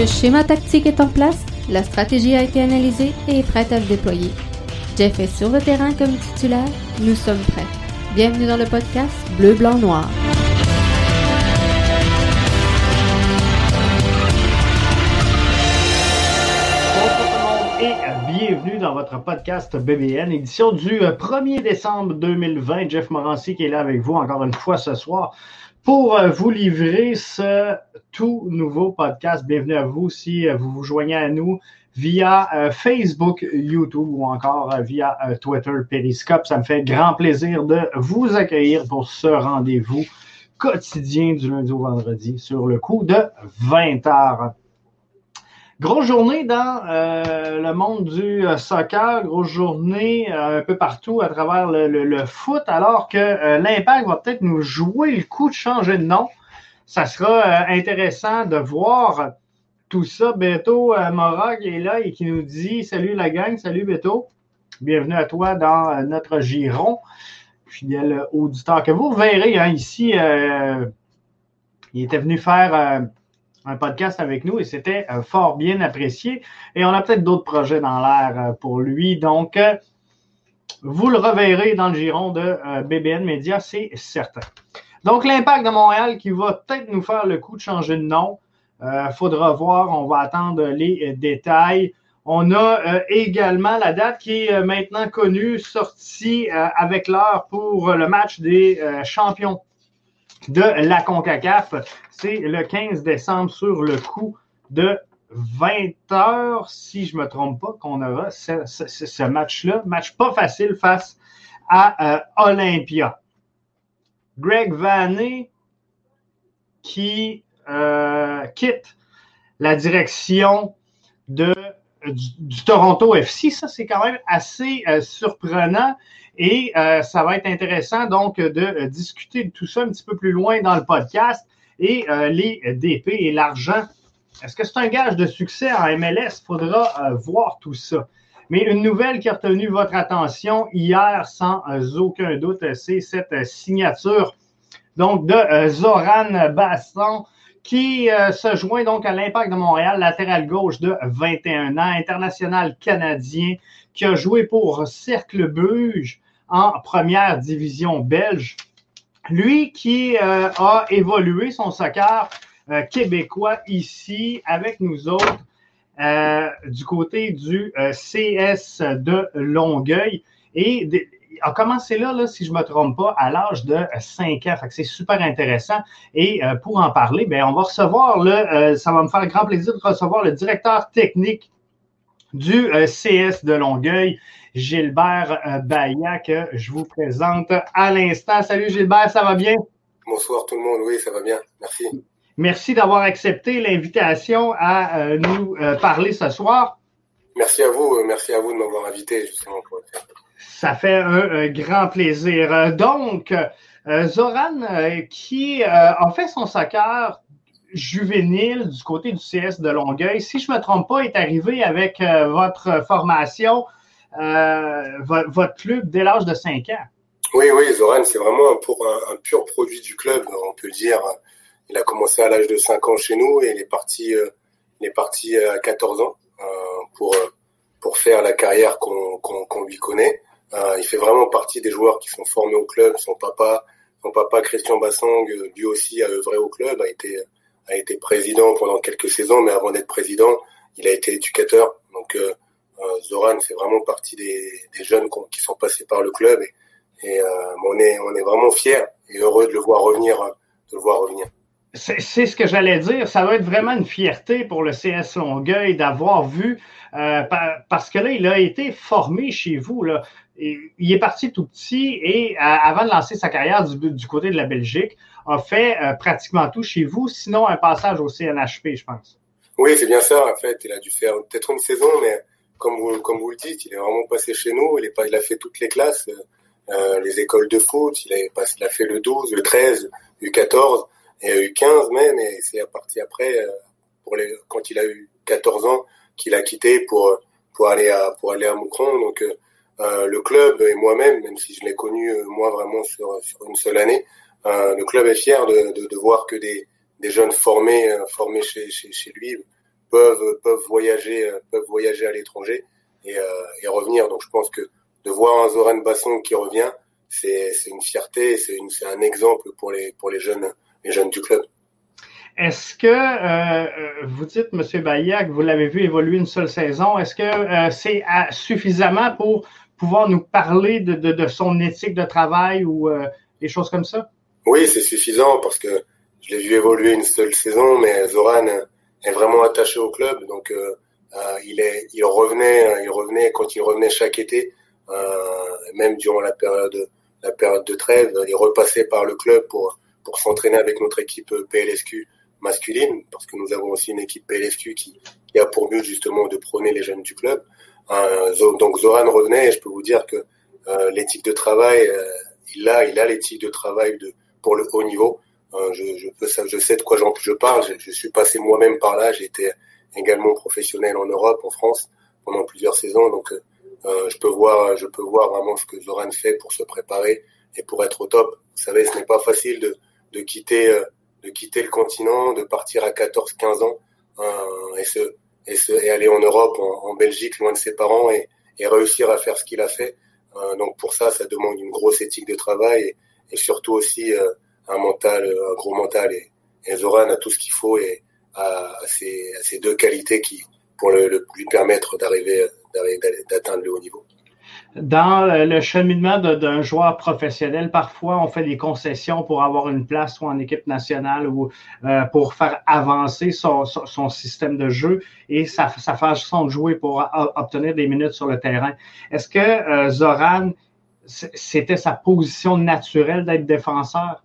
Le schéma tactique est en place, la stratégie a été analysée et est prête à se déployer. Jeff est sur le terrain comme titulaire, nous sommes prêts. Bienvenue dans le podcast Bleu, Blanc, Noir. Bonjour tout le monde et bienvenue dans votre podcast BBN, édition du 1er décembre 2020. Jeff Morancy qui est là avec vous encore une fois ce soir pour euh, vous livrer ce tout nouveau podcast. Bienvenue à vous si euh, vous vous joignez à nous via euh, Facebook, YouTube ou encore via Twitter, Periscope. Ça me fait grand plaisir de vous accueillir pour ce rendez-vous quotidien du lundi au vendredi sur le coup de 20 heures. Grosse journée dans euh, le monde du euh, soccer, grosse journée euh, un peu partout à travers le, foot, alors que l'Impact va peut-être nous jouer le coup de changer de nom. Ça sera intéressant de voir tout ça. Beto Mora qui est là et qui nous dit Salut la gang, salut Beto. Bienvenue à toi dans notre giron. Fidèle auditeur que vous verrez hein, ici. il était venu faire un podcast avec nous et c'était euh, fort bien apprécié. Et on a peut-être d'autres projets dans l'air euh, pour lui. Donc, euh, vous le reverrez dans le giron de BBN Media, c'est certain. Donc, l'impact de Montréal qui va peut-être nous faire le coup de changer de nom. Il faudra voir, on va attendre les détails. On a également la date qui est maintenant connue, sortie avec l'heure pour le match des champions de la CONCACAF. C'est le 15 décembre sur le coup de 20 heures, si je ne me trompe pas, qu'on aura ce, match-là. Match pas facile face à euh, Olympia. Greg Vanney qui euh, quitte la direction de, du, du, Toronto FC. Ça, c'est quand même assez euh, surprenant. Et euh, ça va être intéressant donc de euh, discuter de tout ça un petit peu plus loin dans le podcast. Et euh, les DP et l'argent, est-ce que c'est un gage de succès en MLS? Il faudra voir tout ça. Mais une nouvelle qui a retenu votre attention hier, sans aucun doute, c'est cette signature donc de Zoran Basson qui se joint donc à l'Impact de Montréal, latéral gauche de 21 ans, international canadien, qui a joué pour Cercle Bruges en première division belge. Lui qui euh, a évolué son soccer euh, québécois ici avec nous autres euh, du côté du CS de Longueuil et a commencé là, là, si je ne me trompe pas, à l'âge de 5 ans. c'est super intéressant. Et pour en parler, ben, on va recevoir ça va me faire grand plaisir de recevoir le directeur technique du CS de Longueuil, Gilbert euh, Baillat, que je vous présente à l'instant. Salut Gilbert, ça va bien? Bonsoir tout le monde, oui, ça va bien, merci. Merci d'avoir accepté l'invitation à euh, nous euh, parler ce soir. Merci à vous, merci à vous de m'avoir invité justement pour le faire. Ça fait un, un grand plaisir. Donc, Zoran, qui a fait son soccer juvénile du côté du CS de Longueuil, si je ne me trompe pas, est arrivé avec votre formation euh, votre club dès l'âge de 5 ans. Oui, oui, Zoran, c'est vraiment pour un, un, pur produit du club, on peut le dire. Il a commencé à l'âge de 5 ans chez nous et il est parti, euh, il est parti à 14 ans euh, pour, pour faire la carrière qu'on lui connaît. il fait vraiment partie des joueurs qui sont formés au club. Son papa, son papa Christian Bassang, lui aussi a œuvré au club, a été a été président pendant quelques saisons, mais avant d'être président, il a été éducateur. Donc Zoran fait vraiment partie des, des jeunes qui sont passés par le club et, et on est on est vraiment fiers et heureux de le voir revenir de le voir revenir. C'est ce que j'allais dire. Ça doit être vraiment une fierté pour le CS Longueuil d'avoir vu, euh, parce que là, il a été formé chez vous. Là. il est parti tout petit et euh, avant de lancer sa carrière du, côté de la Belgique, a fait euh, pratiquement tout chez vous, sinon un passage au CNHP, je pense. Oui, c'est bien ça. En fait, il a dû faire peut-être une saison, mais comme vous, comme vous le dites, il est vraiment passé chez nous. Il, est pas, il a fait toutes les classes, les écoles de foot. Il a, il a fait le 12, le 13, le 14. Il y a eu 15 même, et c'est à partir après, euh, pour les, quand il a eu 14 ans, qu'il a quitté pour pour aller à pour aller à Moucron. Donc euh, euh, le club et moi-même, même si je l'ai connu moi vraiment sur sur une seule année, le club est fier de, de, de voir que des des jeunes formés formés chez, chez, chez lui peuvent peuvent voyager peuvent voyager à l'étranger et, et revenir. Donc je pense que de voir un Zoran Basson qui revient, c'est c'est une fierté, c'est c'est un exemple pour les pour les jeunes les jeunes du club. Est-ce que euh, euh vous dites, M. Que vous l'avez vu évoluer une seule saison, est-ce que euh, c'est suffisamment pour pouvoir nous parler de, de, de, son éthique de travail ou euh, des choses comme ça? Oui, c'est suffisant parce que je l'ai vu évoluer une seule saison, mais Zoran est vraiment attaché au club, donc il, est, il revenait, il revenait quand il revenait chaque été, même durant la période, la période de trêve, il repassait par le club pour pour s'entraîner avec notre équipe PLSQ masculine, parce que nous avons aussi une équipe PLSQ qui, qui a pour but justement de prôner les jeunes du club. Euh, donc Zoran revenait et je peux vous dire que euh, l'éthique de travail, euh, il a, il a l'éthique de travail de, pour le haut niveau. Euh, je, je, peux, je sais de quoi je parle. Je, je suis passé moi-même par là. J'ai été également professionnel en Europe, en France, pendant plusieurs saisons. Donc euh, je peux voir, je peux voir vraiment ce que Zoran fait pour se préparer et pour être au top. Vous savez, ce n'est pas facile de de quitter euh, de quitter le continent, de partir à 14-15 ans euh, et, se, et, se, et aller en Europe, en, Belgique, loin de ses parents et, et réussir à faire ce qu'il a fait. Euh, donc pour ça, ça demande une grosse éthique de travail et, et surtout aussi un mental, un gros mental. Et, Zoran a tout ce qu'il faut et a, ces, deux qualités qui pour lui permettre d'arriver d'atteindre le haut niveau dans le cheminement d'un joueur professionnel, parfois on fait des concessions pour avoir une place soit en équipe nationale ou euh, pour faire avancer son, son, système de jeu et sa, sa façon de jouer pour obtenir des minutes sur le terrain. Est-ce que euh, Zoran, c'était sa position naturelle d'être défenseur?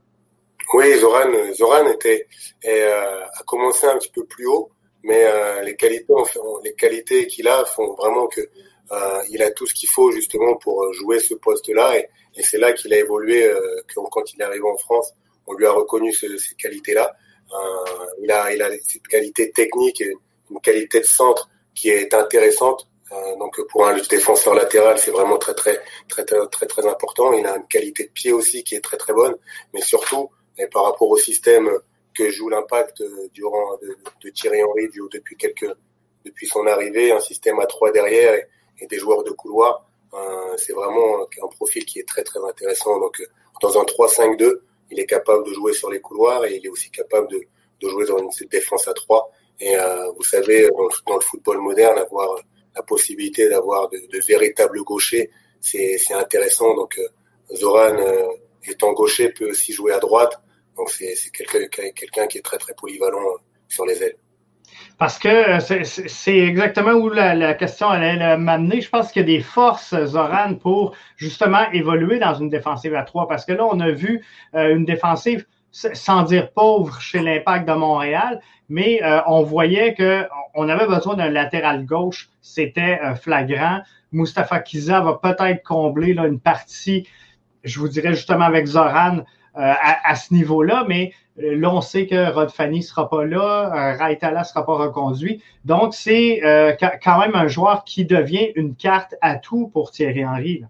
Oui, Zoran, Zoran était, euh, a commencé un petit peu plus haut, mais les qualités, les qualités qu'il a font vraiment que euh, il a tout ce qu'il faut justement pour jouer ce poste-là et, et c'est là qu'il a évolué euh, quand il est arrivé en France. On lui a reconnu ce, ces qualités-là. Euh, il a, il a cette qualité technique et une qualité de centre qui est intéressante. Euh, donc pour un défenseur latéral, c'est vraiment très très très très très très important. Il a une qualité de pied aussi qui est très très bonne, mais surtout et par rapport au système que joue l'impact euh, durant de, Thierry Henry depuis quelques depuis son arrivée, un système à trois derrière et, des joueurs de couloir. Euh, c'est vraiment un profil qui est très très intéressant. Donc euh, dans un 3-5-2, il est capable de jouer sur les couloirs et il est aussi capable de, de jouer dans une défense à 3. Et vous savez, dans, le football moderne, avoir la possibilité d'avoir de, de, véritables gauchers, c'est intéressant. Donc Zoran, étant gaucher, peut aussi jouer à droite. Donc c'est quelqu'un qui est très très polyvalent sur les ailes. Parce que euh, c'est exactement où la, question allait m'amener. Je pense qu'il y a des forces, Zoran, pour justement évoluer dans une défensive à trois. Parce que là, on a vu euh, une défensive, sans dire pauvre, chez l'Impact de Montréal, mais euh, on voyait que on avait besoin d'un latéral gauche. C'était flagrant. Mustafa Kiza va peut-être combler là, une partie, je vous dirais justement avec Zoran, à, à, ce niveau-là, mais euh, là, on sait que Rod Fanny sera pas là, euh, Raitala sera pas reconduit. Donc, c'est euh, quand même un joueur qui devient une carte à tout pour Thierry Henry.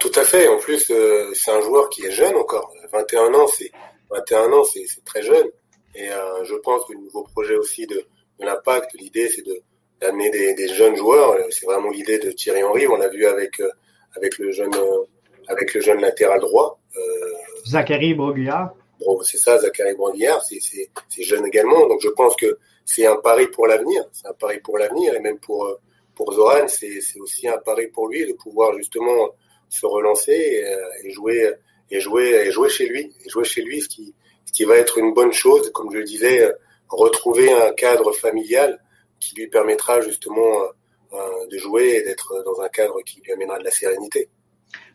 Tout à fait. En plus, c'est un joueur qui est jeune encore. 21 ans, c'est 21 ans, c'est très jeune. Et je pense que le nouveau projet aussi de, de l'impact, l'idée, c'est de, d'amener des, des, jeunes joueurs. C'est vraiment l'idée de Thierry Henry. On l'a vu avec avec le jeune avec le jeune latéral droit. Zachary Broguillard. C'est ça, Zachary Broguillard, c'est jeune également. Donc je pense que c'est un pari pour l'avenir. C'est un pari pour l'avenir et même pour pour Zoran, c'est aussi un pari pour lui de pouvoir justement se relancer et, et jouer et jouer et jouer chez lui, jouer chez lui, ce qui ce qui va être une bonne chose, comme je le disais, retrouver un cadre familial qui lui permettra justement euh, de jouer et d'être dans un cadre qui lui amènera de la sérénité.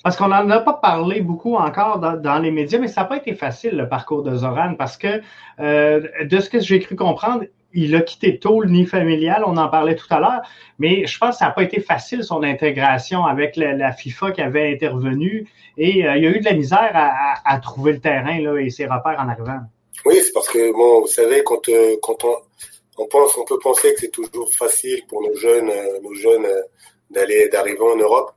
Parce qu'on n'en a pas parlé beaucoup encore dans, les médias, mais ça n'a pas été facile le parcours de Zoran parce que euh, de ce que j'ai cru comprendre, il a quitté tôt le nid familial, on en parlait tout à l'heure, mais je pense que ça n'a pas été facile son intégration avec la, FIFA qui avait intervenu et euh, il y a eu de la misère à, trouver le terrain là, et ses repères en arrivant. Oui, c'est parce que bon, vous savez, quand, euh, quand on, on pense, on peut penser que c'est toujours facile pour nos jeunes, euh, nos jeunes d'aller d'arriver en Europe.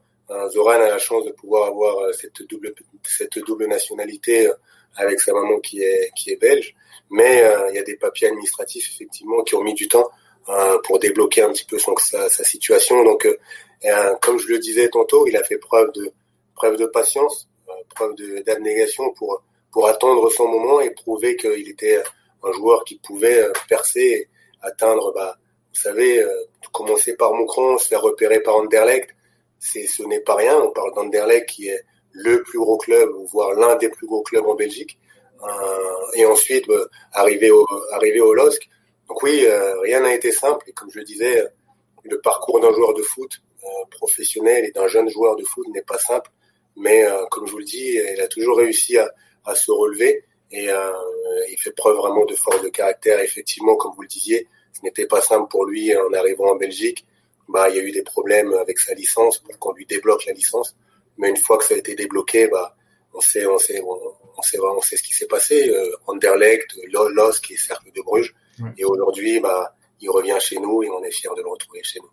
Zoran a la chance de pouvoir avoir cette double cette double nationalité avec sa maman qui est qui est belge mais euh, il y a des papiers administratifs effectivement qui ont mis du temps euh, pour débloquer un petit peu son, sa, sa, situation. Donc, euh, comme je le disais tantôt, il a fait preuve de preuve de patience, preuve d'abnégation pour pour attendre son moment et prouver qu'il était un joueur qui pouvait percer, et atteindre, bah, vous savez, commencer par Moucron, se faire repérer par Anderlecht, c'est ce n'est pas rien. On parle d'Anderlecht qui est le plus gros club, voire l'un des plus gros clubs en Belgique. Euh, et ensuite bah, arriver au arriver au LOSC. Donc oui, euh, rien n'a été simple. Et comme je le disais, le parcours d'un joueur de foot euh, professionnel et d'un jeune joueur de foot n'est pas simple. Mais comme je vous le dis, il a toujours réussi à, se relever et euh, il fait preuve vraiment de force de caractère. Effectivement, comme vous le disiez, ce n'était pas simple pour lui en arrivant en Belgique. Bah, il y a eu des problèmes avec sa licence pour qu'on lui débloque la licence. Mais une fois que ça a été débloqué, bah, on sait, on sait, on, sait, on sait ce qui s'est passé. Euh, Anderlecht, LOSC et Cercle de Bruges. Ouais. Et aujourd'hui, bah, il revient chez nous et on est fiers de le retrouver chez nous.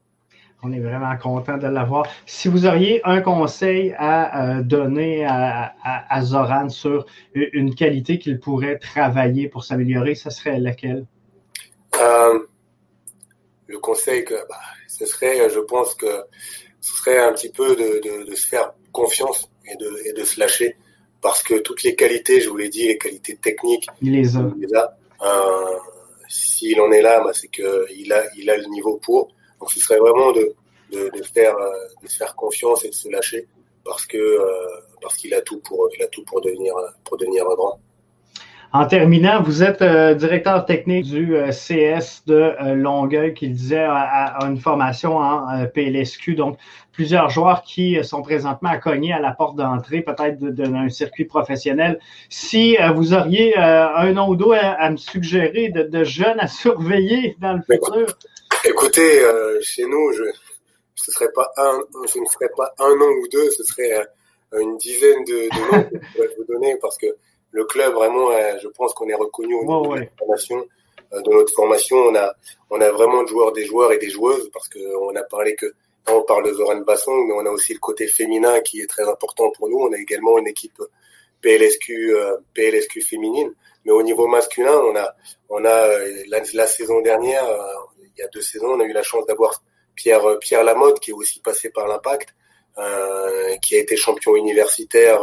On est vraiment content de l'avoir. Si vous auriez un conseil à euh, donner à, à, à, Zoran sur une qualité qu'il pourrait travailler pour s'améliorer, ce serait laquelle? Euh, le conseil que bah, ce serait, je pense que ce serait un petit peu de, de, de se faire confiance et de, et de se lâcher parce que toutes les qualités, je vous l'ai dit, les qualités techniques, il les a. Euh, S'il en est là, bah, c'est qu'il a, il a le niveau pour. Donc ce serait vraiment de, de, de faire, de se faire confiance et de se lâcher parce que euh, parce qu'il a tout pour, il a tout pour devenir, pour devenir un grand. En terminant, vous êtes euh, directeur technique du euh, CS de euh, Longueuil qui disait à, à, une formation en PLSQ. Donc, plusieurs joueurs qui sont présentement à cogner à la porte d'entrée, peut-être d'un circuit professionnel. Si vous auriez un nom ou deux à, à me suggérer de, de, jeunes à surveiller dans le futur? Écoutez, chez nous, je, ce serait pas un, ce ne serait pas un nom ou deux, ce serait une dizaine de, de noms que je pourrais vous donner parce que le club vraiment, je pense qu'on est reconnu au niveau oh, de notre formation. De notre formation, on a, on a vraiment de joueurs, des joueurs et des joueuses parce que on a parlé que on parle de Zoran Basson, mais on a aussi le côté féminin qui est très important pour nous. On a également une équipe PLSQ, euh, PLSQ féminine. Mais au niveau masculin, on a, on a la, la saison dernière, euh, il y a deux saisons, on a eu la chance d'avoir Pierre, Pierre Lamotte qui est aussi passé par l'Impact, euh, qui a été champion universitaire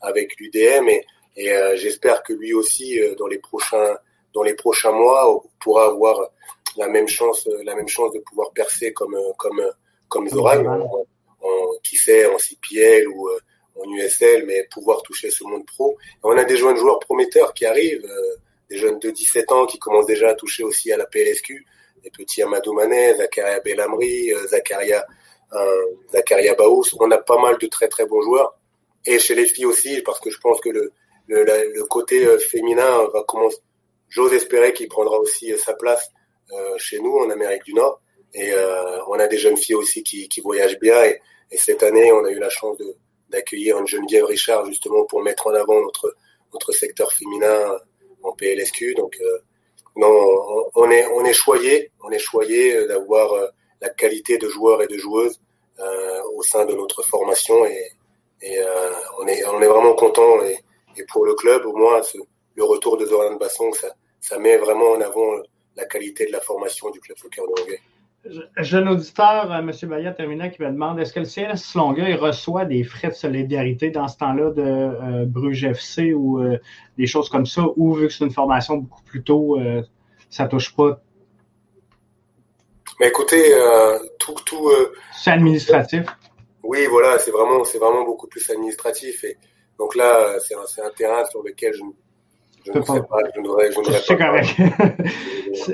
avec l'UDM et et euh, j'espère que lui aussi euh, dans les prochains dans les prochains mois pourra avoir la même chance la même chance de pouvoir percer comme comme comme Zoran en, en, qui sait en CPL ou euh, en USL mais pouvoir toucher ce monde pro. Et on a des jeunes joueurs prometteurs qui arrivent des jeunes de 17 ans qui commencent déjà à toucher aussi à la PLSQ des petits Amadou Manet Zakaria Bellamri Zakaria euh, Zakaria Baous. On a pas mal de très très bons joueurs. Et chez les filles aussi parce que je pense que le le, côté euh, féminin va commencer. J'ose espérer qu'il prendra aussi euh, sa place euh, chez nous en Amérique du Nord. Et euh, on a des jeunes filles aussi qui, voyagent bien. Et, et, cette année, on a eu la chance d'accueillir une Geneviève Richard justement pour mettre en avant notre notre secteur féminin en PLSQ. Donc euh, non, on, est on est choyé, on est choyé d'avoir la qualité de joueurs et de joueuses euh, au sein de notre formation et, on est on est vraiment content et pour le club, au moins, ce, le retour de Zoran Basson, ça, ça met vraiment en avant la qualité de la formation du club soccer de Longueuil. Jeune auditeur, euh, M. Bayat terminant, qui me demande est-ce que le CS Longueuil reçoit des frais de solidarité dans ce temps-là de euh, Bruges FC ou euh, des choses comme ça, ou vu que c'est une formation beaucoup plus tôt, euh, ça touche pas? Mais écoutez, euh, tout. tout euh, C'est administratif. Oui, voilà, c'est vraiment, c'est vraiment beaucoup plus administratif. Et donc là, c'est un, terrain sur lequel je, je ne sais pas, je n'aurais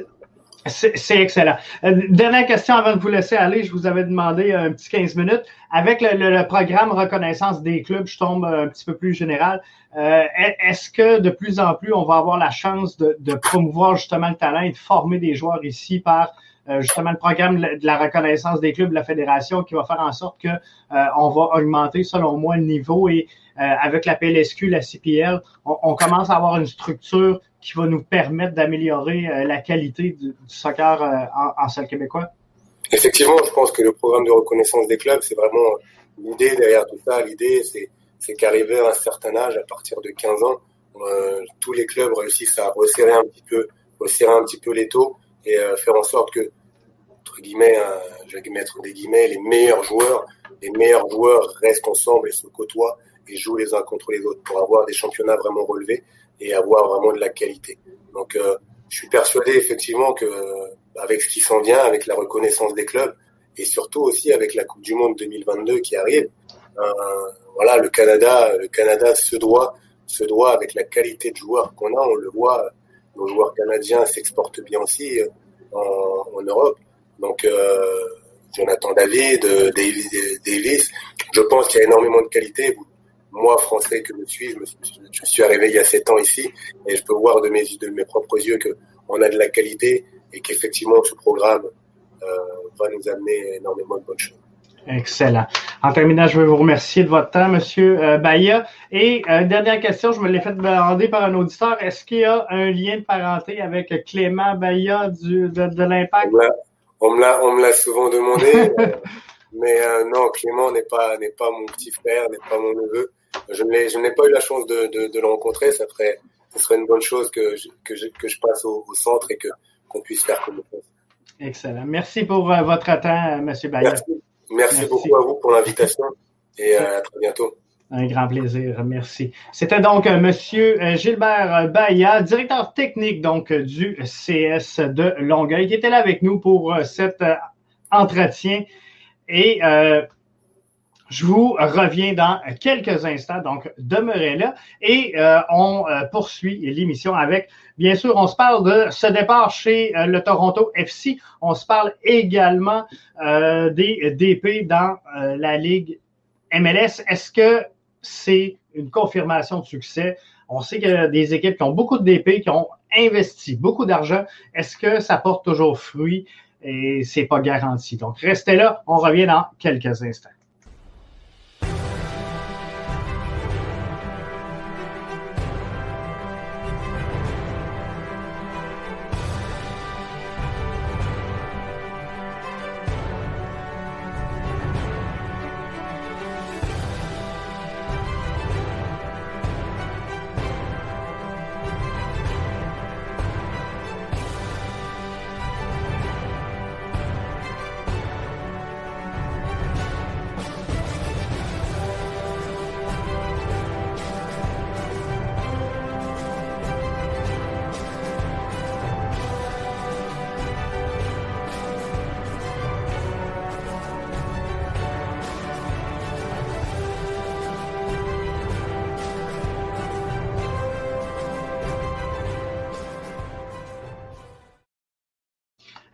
C'est excellent. Euh, dernière question avant de vous laisser aller. Je vous avais demandé un petit 15 minutes. Avec le, le- le programme reconnaissance des clubs, je tombe un petit peu plus général. Euh, est- Est-ce que de plus en plus, on va avoir la chance de, de promouvoir justement le talent et de former des joueurs ici par euh, justement le programme de la reconnaissance des clubs de la fédération qui va faire en sorte que euh, on va augmenter, selon moi, le niveau et euh, avec la PLSQ, la CPL, on, commence à avoir une structure qui va nous permettre d'améliorer euh, la qualité du, soccer euh, en, en sol québécois? Effectivement, je pense que le programme de reconnaissance des clubs, c'est vraiment l'idée derrière tout ça. L'idée, c'est, c'est qu'arrivé à un certain âge, à partir de 15 ans, euh, tous les clubs réussissent à resserrer un petit peu, resserrer un petit peu les taux et euh, faire en sorte que, entre guillemets, vais mettre des guillemets, les meilleurs joueurs, les meilleurs joueurs restent ensemble et se côtoient et jouent les uns contre les autres pour avoir des championnats vraiment relevés et avoir vraiment de la qualité. Donc, euh, je suis persuadé effectivement que euh, avec ce qui s'en vient, avec la reconnaissance des clubs et surtout aussi avec la Coupe du Monde 2022 qui arrive, euh, voilà, le Canada, le Canada se doit, se doit avec la qualité de joueurs qu'on a, on le voit, nos joueurs canadiens s'exportent bien aussi en Europe. Donc, euh, Jonathan David, Davis, Davis, je pense qu'il y a énormément de qualité. Moi, français que je suis, je, me suis, je suis arrivé il y a sept ans ici et je peux voir de mes, de mes propres yeux que on a de la qualité et qu'effectivement ce programme euh, va nous amener énormément de bonnes choses. Excellent. En terminant, je veux vous remercier de votre temps, Monsieur euh, Bahia. Et euh, dernière question, je me l'ai fait demander par un auditeur. Est-ce qu'il y a un lien de parenté avec Clément Bahia du, de, de l'Impact? On me l'a, on me l'a souvent demandé, euh, mais euh, non, Clément n'est pas, n'est pas mon petit frère, n'est pas mon neveu. Je n'ai, je n'ai pas eu la chance de, de, de le rencontrer. Ça ferait, ce serait une bonne chose que je, que je, que je passe au, au centre et que qu'on puisse faire connaissance. Excellent. Merci pour euh, votre temps, Monsieur Bahia. Merci. Merci, Merci. beaucoup à vous pour l'invitation et euh, à très bientôt. Un grand plaisir, merci. C'était donc euh, Monsieur euh, Gilbert Bahia, directeur technique donc du CS de Longueuil, qui était là avec nous pour euh, cet euh, entretien. Et euh, je vous reviens dans quelques instants, donc demeurez là. Et euh, on euh, poursuit l'émission avec, bien sûr, on se parle de ce départ chez euh, le Toronto FC. On se parle également euh, des DP dans euh, la Ligue MLS. Est-ce que c'est une confirmation de succès? On sait qu'il y a des équipes qui ont beaucoup de DP, qui ont investi beaucoup d'argent. Est-ce que ça porte toujours fruit? Et c'est pas garanti. Donc, restez là. On revient dans quelques instants.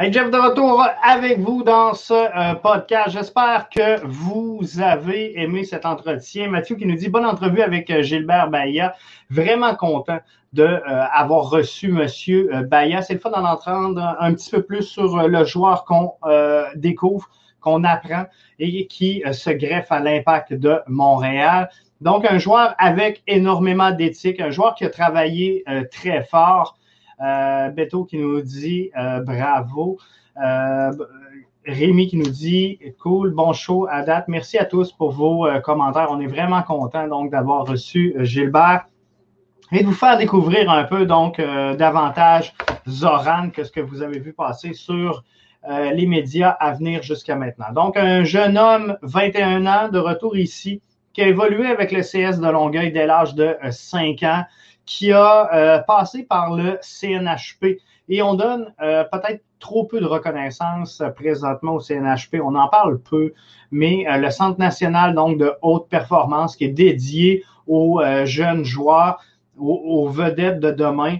Hey Jeff de retour avec vous dans ce euh, podcast. J'espère que vous avez aimé cet entretien. Mathieu qui nous dit bonne entrevue avec euh, Gilbert Bahia. Vraiment content de euh, reçu Monsieur Bahia. C'est le fun d'en entendre un petit peu plus sur le joueur qu'on découvre, qu'on apprend et qui se greffe à l'impact de Montréal. Donc un joueur avec énormément d'éthique, un joueur qui a travaillé très fort. Euh, Beto qui nous dit euh, bravo. Euh, Rémi qui nous dit cool, bon show à. Merci à tous pour vos commentaires. On est vraiment content donc d'avoir reçu Gilbert et de vous faire découvrir un peu donc davantage Zoran que ce que vous avez vu passer sur les médias à venir jusqu'à maintenant. Donc, un jeune homme, 21 ans, de retour ici, qui a évolué avec le CS de Longueuil dès l'âge de 5 ans, qui a passé par le CNHP. Et on donne peut-être trop peu de reconnaissance présentement au CNHP. On en parle peu, mais le Centre national donc de haute performance qui est dédié aux jeunes joueurs, aux vedettes de demain,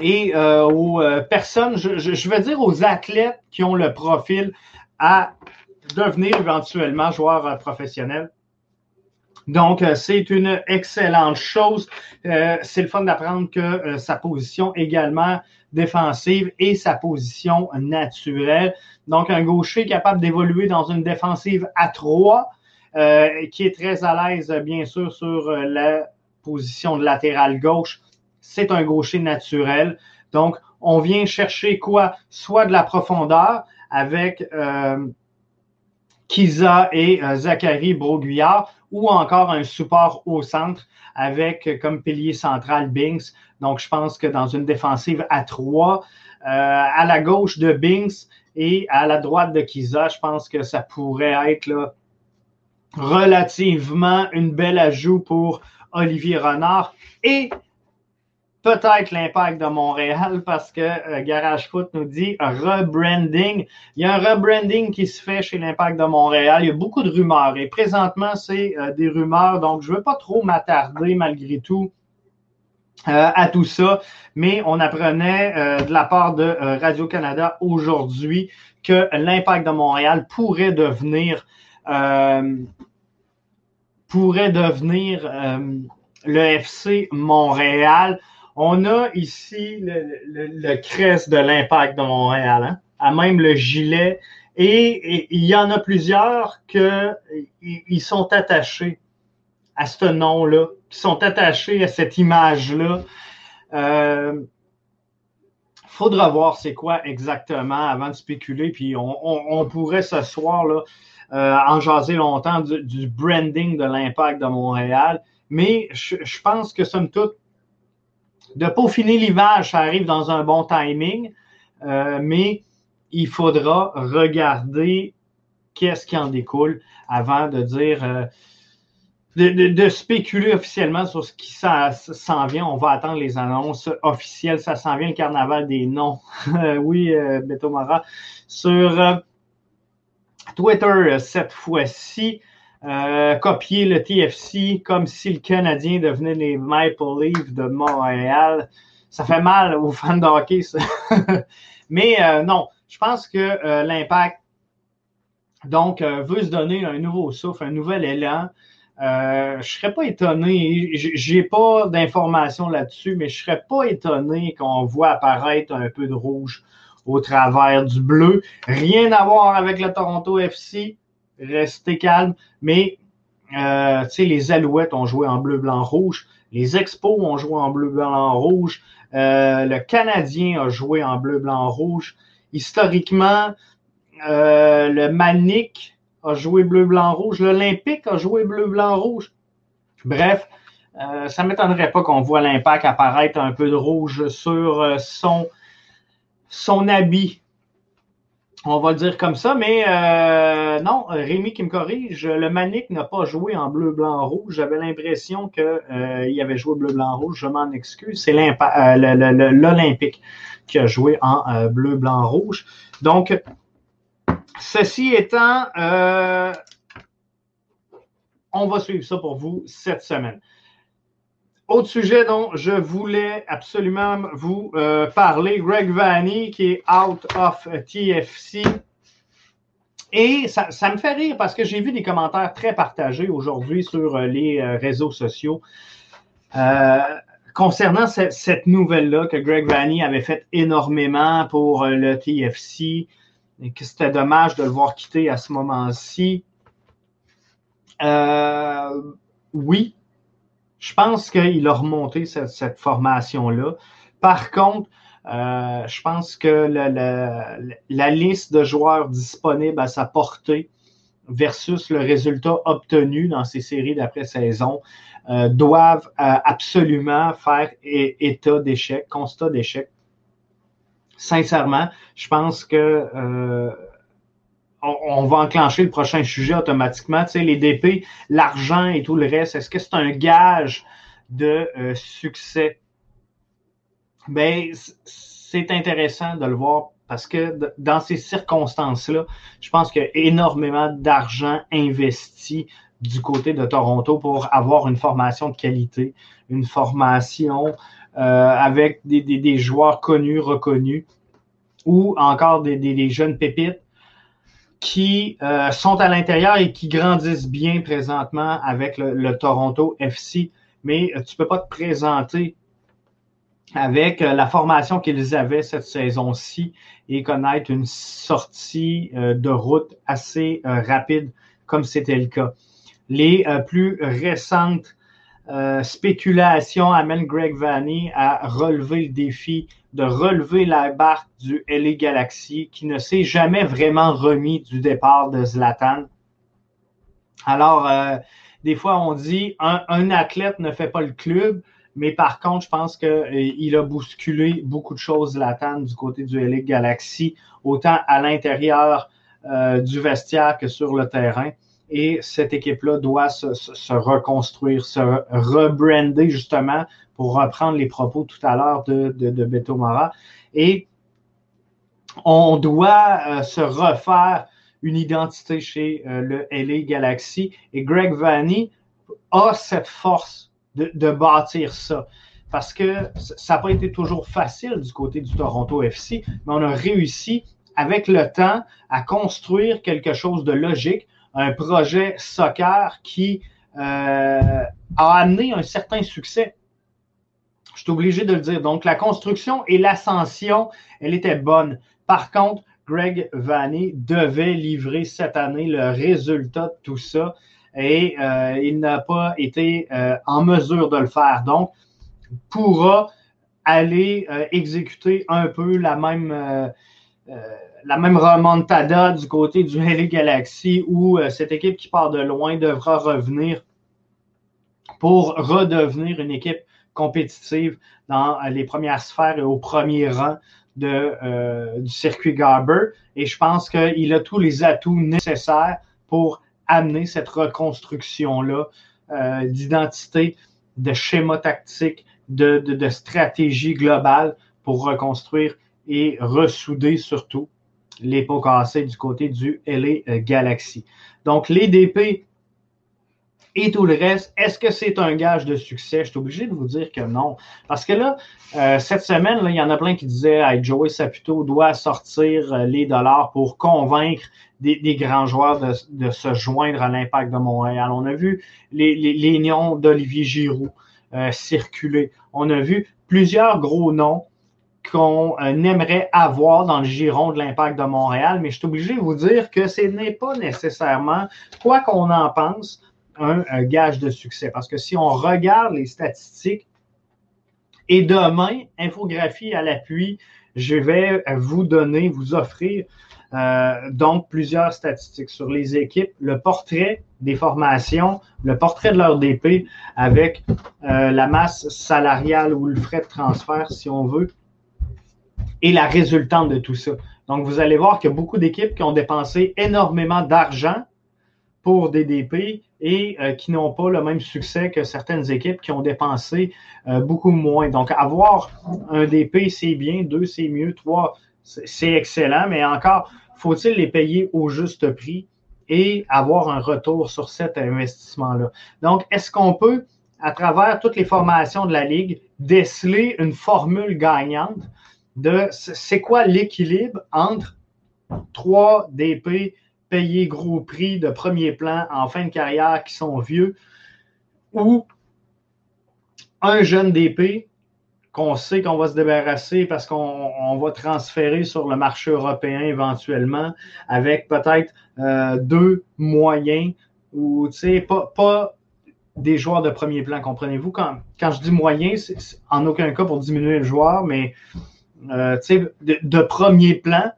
et euh, aux euh, personnes, je, je, veux dire aux athlètes qui ont le profil à devenir éventuellement joueurs euh, professionnels. Donc, c'est une excellente chose. c'est le fun d'apprendre que sa position également défensive et sa position naturelle. Donc, un gaucher capable d'évoluer dans une défensive à trois, qui est très à l'aise, bien sûr, sur la position de latéral gauche c'est un gaucher naturel. Donc, on vient chercher quoi? Soit de la profondeur avec euh, Kiza et euh, Zachary Broguillard, ou encore un support au centre avec euh, comme pilier central Binks. Donc, je pense que dans une défensive à trois, à la gauche de Binks et à la droite de Kiza, je pense que ça pourrait être relativement une belle ajout pour Olivier Renard. Peut-être l'impact de Montréal parce que euh, Garage Foot nous dit rebranding. Il y a un rebranding qui se fait chez l'impact de Montréal. Il y a beaucoup de rumeurs et présentement, c'est euh, des rumeurs. Donc, je ne veux pas trop m'attarder malgré tout euh, à tout ça, mais on apprenait de la part de Radio-Canada aujourd'hui que l'impact de Montréal pourrait devenir pourrait devenir le FC Montréal. On a ici le, le, crest de l'impact de Montréal, hein, à même le gilet. Et, il y en a plusieurs qui sont attachés à ce nom-là, qui sont attachés à cette image-là. Euh, faudra voir c'est quoi exactement avant de spéculer. Puis on, pourrait ce soir là, euh, en jaser longtemps du, branding de l'impact de Montréal. Mais je, je pense que somme toute, de peaufiner l'image, ça arrive dans un bon timing, euh, mais il faudra regarder qu'est-ce qui en découle avant de dire, euh, de, spéculer officiellement sur ce qui s'en vient. On va attendre les annonces officielles. Ça s'en vient le carnaval des noms. oui, euh, Beto Mara. Sur Twitter, cette fois-ci, euh, copier le TFC comme si le Canadien devenait les Maple Leafs de Montréal. Ça fait mal aux fans de hockey, ça. Mais euh, non, je pense que euh, l'impact, donc, veut se donner un nouveau souffle, un nouvel élan. je ne serais pas étonné, j'ai pas d'informations là-dessus, mais je ne serais pas étonné qu'on voit apparaître un peu de rouge au travers du bleu. Rien à voir avec le Toronto FC restez calme. Mais, euh, tu sais, les Alouettes ont joué en bleu, blanc, rouge. Les Expos ont joué en bleu, blanc, rouge. Euh, le Canadien a joué en bleu, blanc, rouge. Historiquement, euh, le Manic a joué bleu, blanc, rouge. L'Olympique a joué bleu, blanc, rouge. Bref, ça ne m'étonnerait pas qu'on voit l'impact apparaître un peu de rouge sur son, son habit on va le dire comme ça, mais euh, non, Rémi qui me corrige, le Manic n'a pas joué en bleu, blanc, rouge. J'avais l'impression qu'il euh, avait joué bleu, blanc, rouge. Je m'en excuse. C'est euh, l'Olympique qui a joué en bleu, blanc, rouge. Donc, ceci étant, on va suivre ça pour vous cette semaine. Autre sujet dont je voulais absolument vous euh, parler, Greg Vanny qui est out of TFC. Et ça, me fait rire parce que j'ai vu des commentaires très partagés aujourd'hui sur euh, les euh, réseaux sociaux concernant cette, nouvelle-là que Greg Vanny avait fait énormément pour le TFC et que c'était dommage de le voir quitter à ce moment-ci. oui, je pense qu'il a remonté cette, formation-là. Par contre, euh, je pense que la, liste de joueurs disponibles à sa portée versus le résultat obtenu dans ces séries d'après-saison euh, doivent euh, absolument faire état d'échec, constat d'échec. sincèrement, je pense que euh, on, va enclencher le prochain sujet automatiquement. Tu sais, les DP, l'argent et tout le reste, est-ce que c'est un gage de euh, succès? Ben, c'est intéressant de le voir parce que dans ces circonstances-là, je pense qu'il y a énormément d'argent investi du côté de Toronto pour avoir une formation de qualité, une formation euh, avec des, des, des, joueurs connus, reconnus, ou encore des, des jeunes pépites qui euh, sont à l'intérieur et qui grandissent bien présentement avec le, le Toronto FC. Mais euh, tu ne peux pas te présenter avec euh, la formation qu'ils avaient cette saison-ci et connaître une sortie de route assez rapide comme c'était le cas. Les plus récentes spéculations amènent Greg Vanny à relever le défi de relever la barque du LA Galaxy qui ne s'est jamais vraiment remis du départ de Zlatan. Alors, des fois, on dit un, athlète ne fait pas le club. Mais par contre, je pense qu'il euh, a bousculé beaucoup de choses latentes du côté du LA Galaxy, autant à l'intérieur euh, du vestiaire que sur le terrain. Et cette équipe-là doit se, reconstruire, se rebrander justement pour reprendre les propos tout à l'heure de, Beto Mara. Et on doit euh, se refaire une identité chez euh, le LA Galaxy. Et Greg Vanny a cette force de, bâtir ça. Parce que ça n'a pas été toujours facile du côté du Toronto FC, mais on a réussi avec le temps à construire quelque chose de logique, un projet soccer qui euh, a amené un certain succès. Je suis obligé de le dire. Donc, la construction et l'ascension, elle était bonne. Par contre, Greg Vanny devait livrer cette année le résultat de tout ça et euh, il n'a pas été euh, en mesure de le faire. Donc, pourra aller euh, exécuter un peu la même, la même remontada du côté du LA Galaxy où cette équipe qui part de loin devra revenir pour redevenir une équipe compétitive dans les premières sphères et au premier rang de, du circuit Garber. Et je pense qu'il a tous les atouts nécessaires pour amener cette reconstruction-là euh, d'identité, de schéma tactique, de, de, de, stratégie globale pour reconstruire et ressouder surtout les pots cassés du côté du LA Galaxy. Donc, les DP et tout le reste, est-ce que c'est un gage de succès? Je suis obligé de vous dire que non. Parce que là, euh, cette semaine, il y en a plein qui disaient hey, Joey Saputo doit sortir euh, les dollars pour convaincre des, grands joueurs de, se joindre à l'impact de Montréal. On a vu les, les, les noms d'Olivier Giroud euh, circuler. On a vu plusieurs gros noms qu'on euh, aimerait avoir dans le giron de l'impact de Montréal, mais je suis obligé de vous dire que ce n'est pas nécessairement, quoi qu'on en pense, un, gage de succès. Parce que si on regarde les statistiques, et demain, infographie à l'appui, je vais vous donner, vous offrir euh, donc plusieurs statistiques sur les équipes, le portrait des formations, le portrait de leur DP avec euh, la masse salariale ou le frais de transfert, si on veut, et la résultante de tout ça. Donc, vous allez voir qu'il y a beaucoup d'équipes qui ont dépensé énormément d'argent pour des DP et euh, qui n'ont pas le même succès que certaines équipes qui ont dépensé euh, beaucoup moins. Donc, avoir un DP, c'est bien, deux, c'est mieux, trois, c'est excellent, mais encore, faut-il les payer au juste prix et avoir un retour sur cet investissement-là? Donc, est-ce qu'on peut, à travers toutes les formations de la Ligue, déceler une formule gagnante? De c'est quoi l'équilibre entre trois DP payer gros prix de premier plan en fin de carrière qui sont vieux, ou un jeune DP qu'on sait qu'on va se débarrasser parce qu'on va transférer sur le marché européen éventuellement avec peut-être euh, deux moyens ou, tu sais, pas, pas des joueurs de premier plan, comprenez-vous? Quand, quand je dis moyen, c'est en aucun cas pour diminuer le joueur, mais euh, de, premier plan,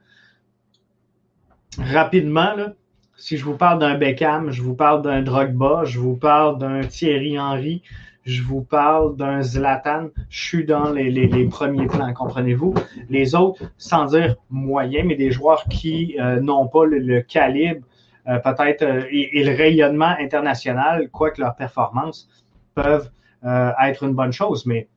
rapidement, là, si je vous parle d'un Beckham, je vous parle d'un Drogba, je vous parle d'un Thierry Henry, je vous parle d'un Zlatan, je suis dans les, les, les premiers plans, comprenez-vous? Les autres, sans dire moyen, mais des joueurs qui euh, n'ont pas le, calibre, euh, peut-être, et, et, le rayonnement international, quoique leurs performances peuvent être une bonne chose. Mais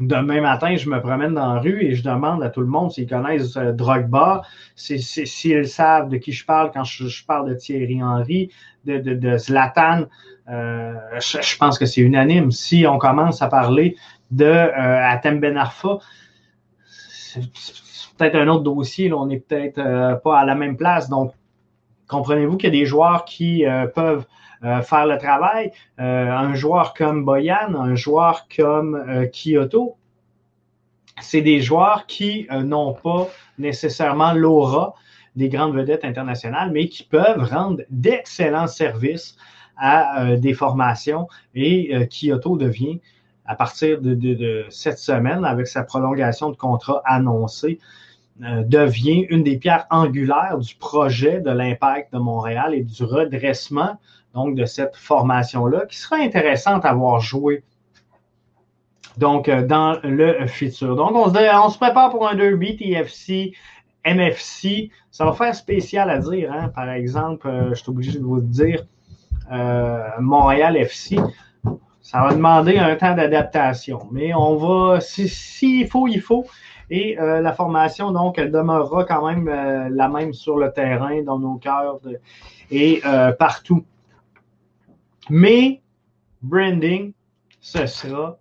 demain matin, je me promène dans la rue et je demande à tout le monde s'ils connaissent euh, Drogba, s'ils savent de qui je parle quand je, parle de Thierry Henry, de, Zlatan. Euh, je, pense que c'est unanime. Si on commence à parler de euh, Atem Ben Arfa, c'est peut-être un autre dossier. On n'est peut-être euh, pas à la même place. Donc, comprenez-vous qu'il y a des joueurs qui euh, peuvent faire le travail. Euh, un joueur comme Boyan, un joueur comme euh, Kyoto, c'est des joueurs qui n'ont pas nécessairement l'aura des grandes vedettes internationales, mais qui peuvent rendre d'excellents services à des formations. Et Kyoto devient, à partir de, cette semaine, avec sa prolongation de contrat annoncée, devient une des pierres angulaires du projet de l'impact de Montréal et du redressement donc de cette formation-là, qui sera intéressante à voir jouer donc euh, dans le futur. Donc, on se, prépare pour un derby TFC, MFC. Ça va faire spécial à dire. Hein? Par exemple, euh, je suis obligé de vous dire euh, Montréal FC. Ça va demander un temps d'adaptation. Mais on va, s'il si, faut, il faut. Et la formation, donc, elle demeurera quand même la même sur le terrain, dans nos cœurs et partout. Mais branding, ce sera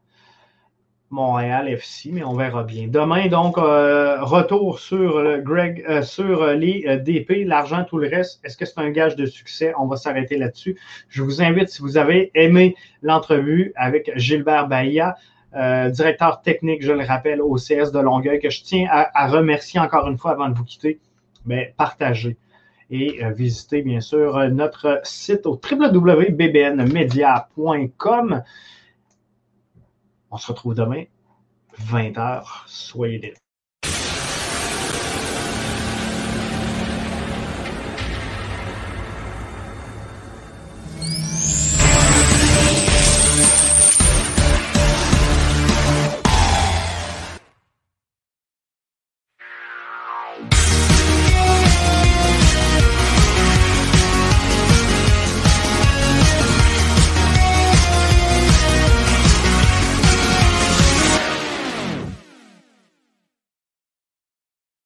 Montréal FC, mais on verra bien. Demain, donc, euh, retour sur Greg, euh, sur les euh, DP, l'argent, tout le reste. Est-ce que c'est un gage de succès? On va s'arrêter là-dessus. Je vous invite, si vous avez aimé l'entrevue avec Gilbert Bahia, directeur technique, je le rappelle, au CS de Longueuil, que je tiens à, à remercier encore une fois avant de vous quitter, mais partagez et euh, visitez bien sûr notre site au www.bbnmedia.com. On se retrouve demain, 20h. Soyez là.